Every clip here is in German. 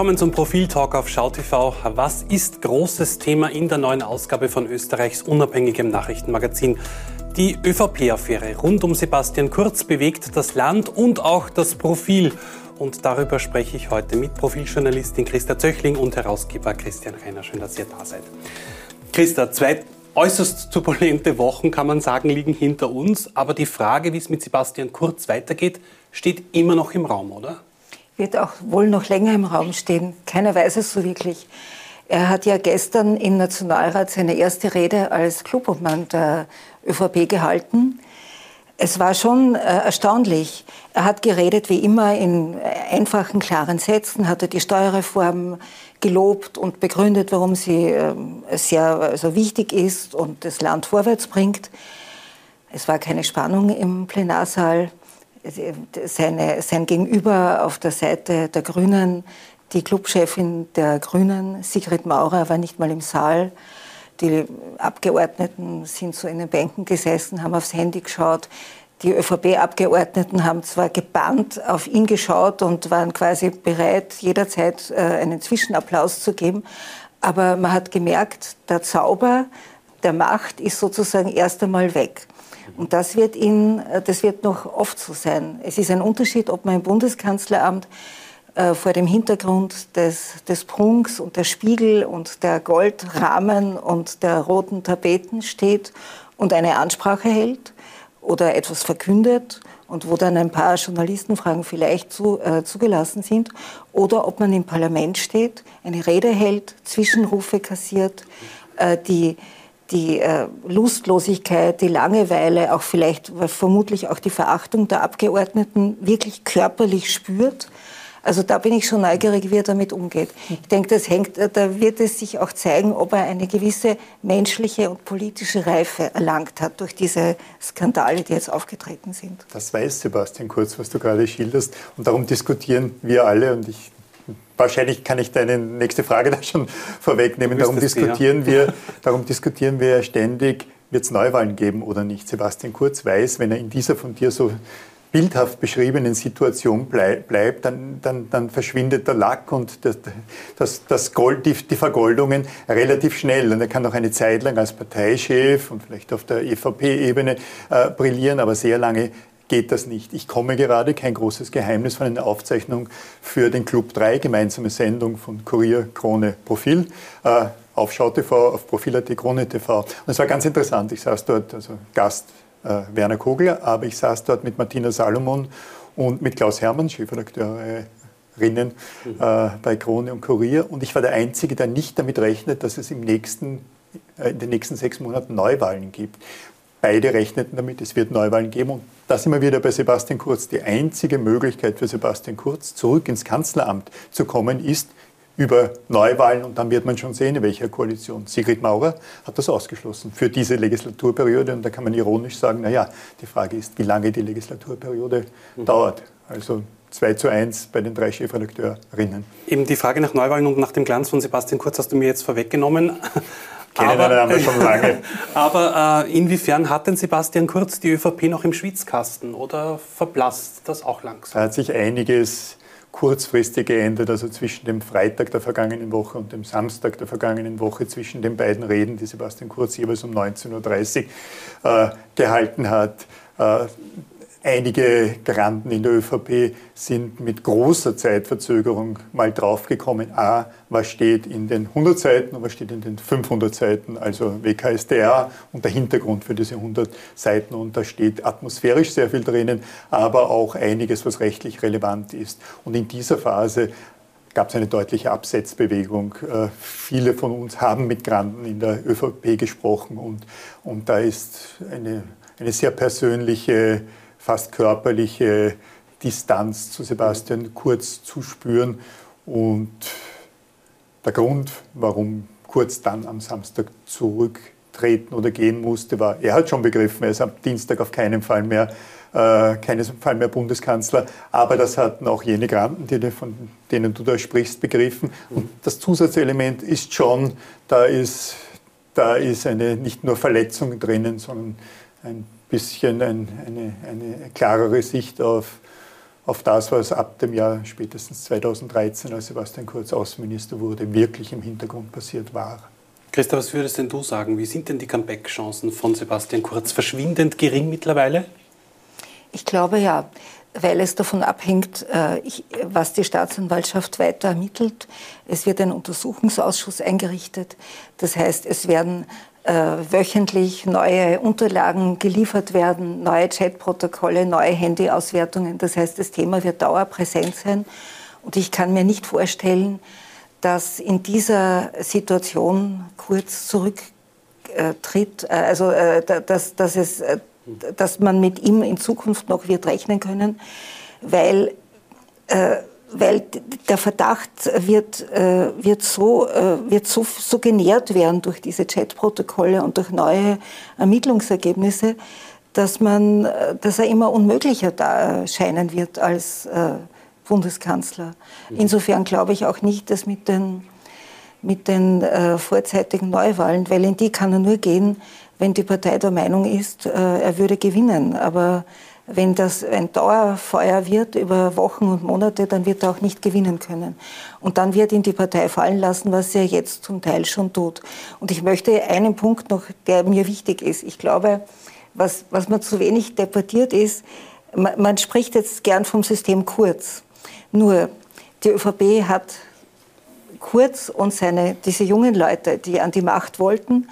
willkommen zum Profil-Talk auf SchauTV. Was ist großes Thema in der neuen Ausgabe von Österreichs unabhängigem Nachrichtenmagazin? Die ÖVP-Affäre rund um Sebastian Kurz bewegt das Land und auch das Profil. Und darüber spreche ich heute mit Profiljournalistin Christa Zöchling und Herausgeber Christian Reiner. Schön, dass ihr da seid. Christa, zwei äußerst turbulente Wochen, kann man sagen, liegen hinter uns. Aber die Frage, wie es mit Sebastian Kurz weitergeht, steht immer noch im Raum, oder? Wird auch wohl noch länger im Raum stehen. Keiner weiß es so wirklich. Er hat ja gestern im Nationalrat seine erste Rede als Clubobmann der ÖVP gehalten. Es war schon äh, erstaunlich. Er hat geredet wie immer in einfachen, klaren Sätzen, hatte die Steuerreform gelobt und begründet, warum sie äh, sehr also wichtig ist und das Land vorwärts bringt. Es war keine Spannung im Plenarsaal. Seine, sein Gegenüber auf der Seite der Grünen, die Clubchefin der Grünen, Sigrid Maurer, war nicht mal im Saal. Die Abgeordneten sind so in den Bänken gesessen, haben aufs Handy geschaut. Die ÖVP-Abgeordneten haben zwar gebannt auf ihn geschaut und waren quasi bereit, jederzeit äh, einen Zwischenapplaus zu geben, aber man hat gemerkt, der Zauber der Macht ist sozusagen erst einmal weg. Und das wird, ihn, äh, das wird noch oft so sein. Es ist ein Unterschied, ob man im Bundeskanzleramt äh, vor dem Hintergrund des, des Prunks und der Spiegel und der Goldrahmen und der roten Tapeten steht und eine Ansprache hält oder etwas verkündet und wo dann ein paar Journalistenfragen vielleicht zu, äh, zugelassen sind, oder ob man im Parlament steht, eine Rede hält, Zwischenrufe kassiert, äh, die, die äh, Lustlosigkeit, die Langeweile, auch vielleicht vermutlich auch die Verachtung der Abgeordneten wirklich körperlich spürt also da bin ich schon neugierig, wie er damit umgeht. Ich denke, das hängt, da wird es sich auch zeigen, ob er eine gewisse menschliche und politische Reife erlangt hat durch diese Skandale, die jetzt aufgetreten sind. Das weiß Sebastian Kurz, was du gerade schilderst. Und darum diskutieren wir alle und ich Wahrscheinlich kann ich deine nächste Frage da schon vorwegnehmen. Darum diskutieren, wir, darum diskutieren wir ständig, wird es Neuwahlen geben oder nicht. Sebastian Kurz weiß, wenn er in dieser von dir so bildhaft beschriebenen Situation bleib, bleibt, dann, dann, dann verschwindet der Lack und das, das, das Gold, die, die, Vergoldungen relativ schnell. Und er kann auch eine Zeit lang als Parteichef und vielleicht auf der EVP-Ebene äh, brillieren, aber sehr lange geht das nicht. Ich komme gerade, kein großes Geheimnis, von einer Aufzeichnung für den Club 3, gemeinsame Sendung von Kurier, Krone, Profil. Äh, auf SchauTV, auf Profil.at, Krone TV. Und es war ganz interessant. Ich saß dort, also Gast äh, Werner Kogler, aber ich saß dort mit Martina Salomon und mit Klaus Hermann, Chefredakteurinnen mhm. äh, bei Krone und Kurier. Und ich war der Einzige, der nicht damit rechnet, dass es im nächsten, äh, in den nächsten sechs Monaten Neuwahlen gibt. Beide rechneten damit, es wird Neuwahlen geben. Und da sind wir wieder bei Sebastian Kurz. Die einzige Möglichkeit für Sebastian Kurz, zurück ins Kanzleramt zu kommen, ist, über Neuwahlen und dann wird man schon sehen, in welcher Koalition. Sigrid Maurer hat das ausgeschlossen für diese Legislaturperiode und da kann man ironisch sagen, naja, die Frage ist, wie lange die Legislaturperiode mhm. dauert. Also 2 zu 1 bei den drei Chefredakteurinnen. Eben die Frage nach Neuwahlen und nach dem Glanz von Sebastian Kurz hast du mir jetzt vorweggenommen. Kennen aber, einander schon lange. aber äh, inwiefern hat denn Sebastian Kurz die ÖVP noch im Schwitzkasten oder verblasst das auch langsam? Da hat sich einiges kurzfristig geändert, also zwischen dem Freitag der vergangenen Woche und dem Samstag der vergangenen Woche, zwischen den beiden Reden, die Sebastian Kurz jeweils um 19.30 Uhr äh, gehalten hat. Äh, Einige Granden in der ÖVP sind mit großer Zeitverzögerung mal draufgekommen, a, was steht in den 100 Seiten und was steht in den 500 Seiten, also WKSDR und der Hintergrund für diese 100 Seiten. Und da steht atmosphärisch sehr viel drinnen, aber auch einiges, was rechtlich relevant ist. Und in dieser Phase gab es eine deutliche Absetzbewegung. Äh, viele von uns haben mit Granden in der ÖVP gesprochen und, und da ist eine, eine sehr persönliche fast körperliche Distanz zu Sebastian Kurz zu spüren. Und der Grund, warum Kurz dann am Samstag zurücktreten oder gehen musste, war, er hat schon begriffen, er ist am Dienstag auf keinen Fall mehr, äh, keinen Fall mehr Bundeskanzler, aber das hatten auch jene Granten, die, von denen du da sprichst, begriffen. Und das Zusatzelement ist schon, da ist, da ist eine nicht nur Verletzung drinnen, sondern ein bisschen ein, eine, eine klarere Sicht auf, auf das, was ab dem Jahr spätestens 2013, als Sebastian Kurz Außenminister wurde, wirklich im Hintergrund passiert war. Christa, was würdest denn du sagen? Wie sind denn die Comeback-Chancen von Sebastian Kurz? Verschwindend gering mittlerweile? Ich glaube ja, weil es davon abhängt, äh, was die Staatsanwaltschaft weiter ermittelt. Es wird ein Untersuchungsausschuss eingerichtet. Das heißt, es werden wöchentlich neue Unterlagen geliefert werden, neue Chatprotokolle, neue Handyauswertungen. Das heißt, das Thema wird dauerpräsent sein. Und ich kann mir nicht vorstellen, dass in dieser Situation kurz zurücktritt, äh, also äh, dass, dass, es, äh, dass man mit ihm in Zukunft noch wird rechnen können, weil, weil der Verdacht wird, wird, so, wird so, so genährt werden durch diese Chatprotokolle und durch neue Ermittlungsergebnisse, dass, man, dass er immer unmöglicher da scheinen wird als Bundeskanzler. Insofern glaube ich auch nicht, dass mit den, mit den äh, vorzeitigen Neuwahlen, weil in die kann er nur gehen, wenn die Partei der Meinung ist, äh, er würde gewinnen. Aber wenn das ein Dauerfeuer wird über Wochen und Monate, dann wird er auch nicht gewinnen können. Und dann wird ihn die Partei fallen lassen, was er jetzt zum Teil schon tut. Und ich möchte einen Punkt noch, der mir wichtig ist. Ich glaube, was, was man zu wenig debattiert ist, man, man spricht jetzt gern vom System Kurz. Nur die ÖVP hat Kurz und seine, diese jungen Leute, die an die Macht wollten,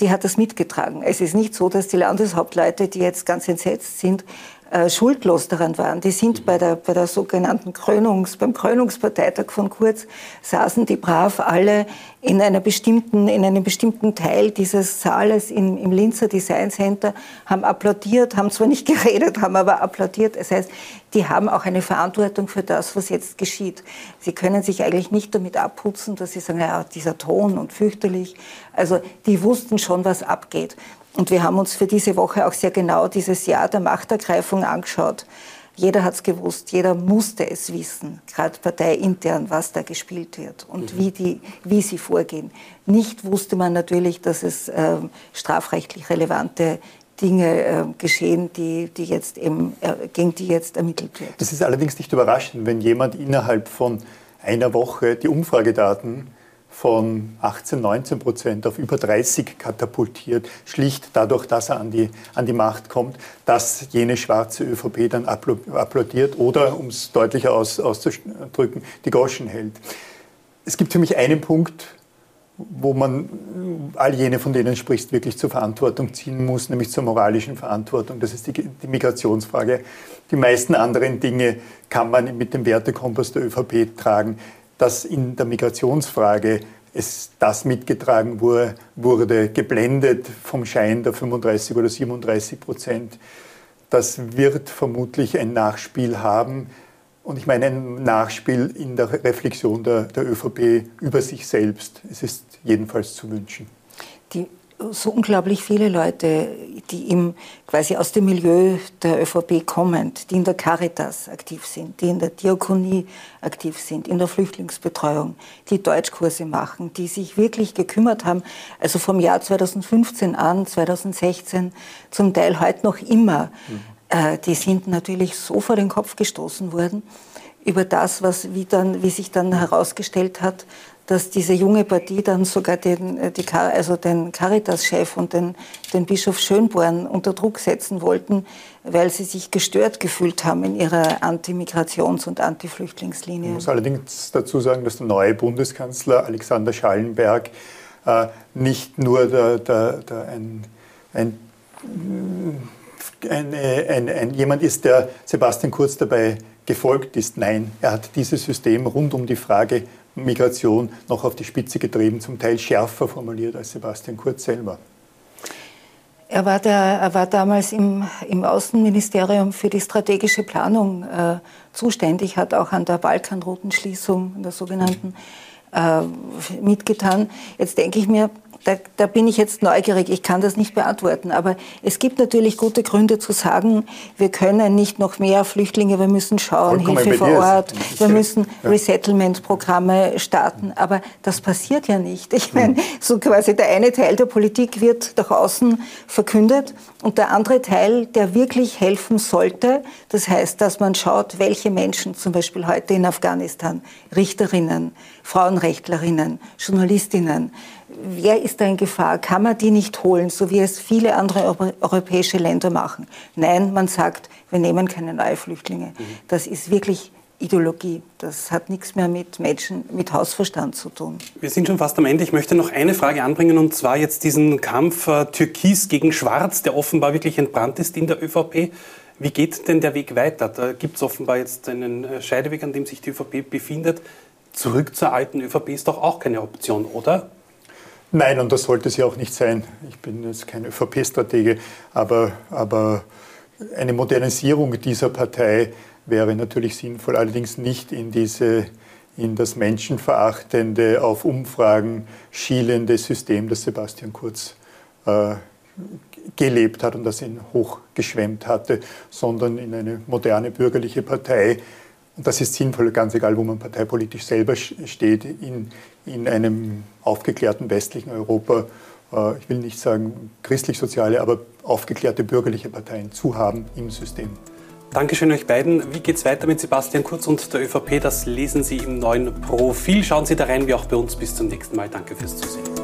die hat das mitgetragen. Es ist nicht so, dass die Landeshauptleute, die jetzt ganz entsetzt sind, äh, schuldlos daran waren. Die sind bei der, bei der sogenannten Krönungs, beim Krönungsparteitag von Kurz, saßen die brav alle in, einer bestimmten, in einem bestimmten Teil dieses Saales im, im Linzer Design Center, haben applaudiert, haben zwar nicht geredet, haben aber applaudiert. Das heißt, die haben auch eine Verantwortung für das, was jetzt geschieht. Sie können sich eigentlich nicht damit abputzen, dass sie sagen, ja, dieser Ton und fürchterlich. Also die wussten schon, was abgeht. Und wir haben uns für diese Woche auch sehr genau dieses Jahr der Machtergreifung angeschaut. Jeder hat es gewusst, jeder musste es wissen, gerade parteiintern, was da gespielt wird und mhm. wie, die, wie sie vorgehen. Nicht wusste man natürlich, dass es äh, strafrechtlich relevante Dinge äh, geschehen, die, die jetzt eben, äh, gegen die jetzt ermittelt wird. Das ist allerdings nicht überraschend, wenn jemand innerhalb von einer Woche die Umfragedaten von 18, 19 Prozent auf über 30 katapultiert, schlicht dadurch, dass er an die, an die Macht kommt, dass jene schwarze ÖVP dann applaudiert oder, um es deutlicher aus, auszudrücken, die Goschen hält. Es gibt für mich einen Punkt, wo man all jene, von denen sprichst, wirklich zur Verantwortung ziehen muss, nämlich zur moralischen Verantwortung. Das ist die, die Migrationsfrage. Die meisten anderen Dinge kann man mit dem Wertekompass der ÖVP tragen dass in der Migrationsfrage es das mitgetragen wurde, geblendet vom Schein der 35 oder 37 Prozent. Das wird vermutlich ein Nachspiel haben. Und ich meine ein Nachspiel in der Reflexion der, der ÖVP über sich selbst. Es ist jedenfalls zu wünschen. Die so unglaublich viele Leute, die im, quasi aus dem Milieu der ÖVP kommen, die in der Caritas aktiv sind, die in der Diakonie aktiv sind, in der Flüchtlingsbetreuung, die Deutschkurse machen, die sich wirklich gekümmert haben, also vom Jahr 2015 an, 2016, zum Teil heute noch immer, mhm. Äh, die sind natürlich so vor den Kopf gestoßen worden über das, was wie, dann, wie sich dann herausgestellt hat, dass diese junge Partie dann sogar den, äh, die, also den Caritas-Chef und den, den Bischof Schönborn unter Druck setzen wollten, weil sie sich gestört gefühlt haben in ihrer Anti-Migrations- und Anti-Flüchtlingslinie. Ich muss allerdings dazu sagen, dass der neue Bundeskanzler Alexander Schallenberg äh, nicht nur der, der, der ein, ein, ein, ein, jemand ist, der Sebastian Kurz dabei gefolgt ist. Nein, er hat dieses System rund um die Frage Migration noch auf die Spitze getrieben, zum Teil schärfer formuliert als Sebastian Kurz selber. Er war, der, er war damals im, im, Außenministerium für die strategische Planung äh, zuständig, hat auch an der Balkanroutenschließung, der sogenannten, äh, mitgetan. Jetzt denke ich mir, da, da, bin ich jetzt neugierig. Ich kann das nicht beantworten. Aber es gibt natürlich gute Gründe zu sagen, wir können nicht noch mehr Flüchtlinge, wir müssen schauen, Vollkommen Hilfe vor Ort, wir müssen ja. Resettlement-Programme starten. Aber das passiert ja nicht. Ich meine, so quasi der eine Teil der Politik wird nach außen verkündet und der andere Teil, der wirklich helfen sollte, das heißt, dass man schaut, welche Menschen zum Beispiel heute in Afghanistan, Richterinnen, Frauenrechtlerinnen, Journalistinnen, wer ist da in Gefahr? Kann man die nicht holen, so wie es viele andere europäische Länder machen? Nein, man sagt, wir nehmen keine neuen Flüchtlinge. Mhm. Das ist wirklich Ideologie. Das hat nichts mehr mit Menschen, mit Hausverstand zu tun. Wir sind schon fast am Ende. Ich möchte noch eine Frage anbringen und zwar jetzt diesen Kampf äh, Türkis gegen Schwarz, der offenbar wirklich entbrannt ist in der ÖVP. Wie geht denn der Weg weiter? Da gibt es offenbar jetzt einen äh, Scheideweg, an dem sich die ÖVP befindet. Zurück zur alten ÖVP ist doch auch keine Option, oder? Nein, und das sollte sie auch nicht sein. Ich bin jetzt kein ÖVP-Stratege, aber, aber eine Modernisierung dieser Partei wäre natürlich sinnvoll, allerdings nicht in diese in das menschenverachtende, auf Umfragen schielende System, das Sebastian Kurz äh, gelebt hat und das ihn hochgeschwemmt hatte, sondern in eine moderne bürgerliche Partei, und das ist sinnvoll, ganz egal, wo man parteipolitisch selber steht, in, in einem aufgeklärten westlichen Europa, äh, ich will nicht sagen christlich-soziale, aber aufgeklärte bürgerliche Parteien zu haben im System. Dankeschön euch beiden. Wie geht es weiter mit Sebastian Kurz und der ÖVP? Das lesen Sie im neuen Profil. Schauen Sie da rein, wie auch bei uns. Bis zum nächsten Mal. Danke fürs Zusehen.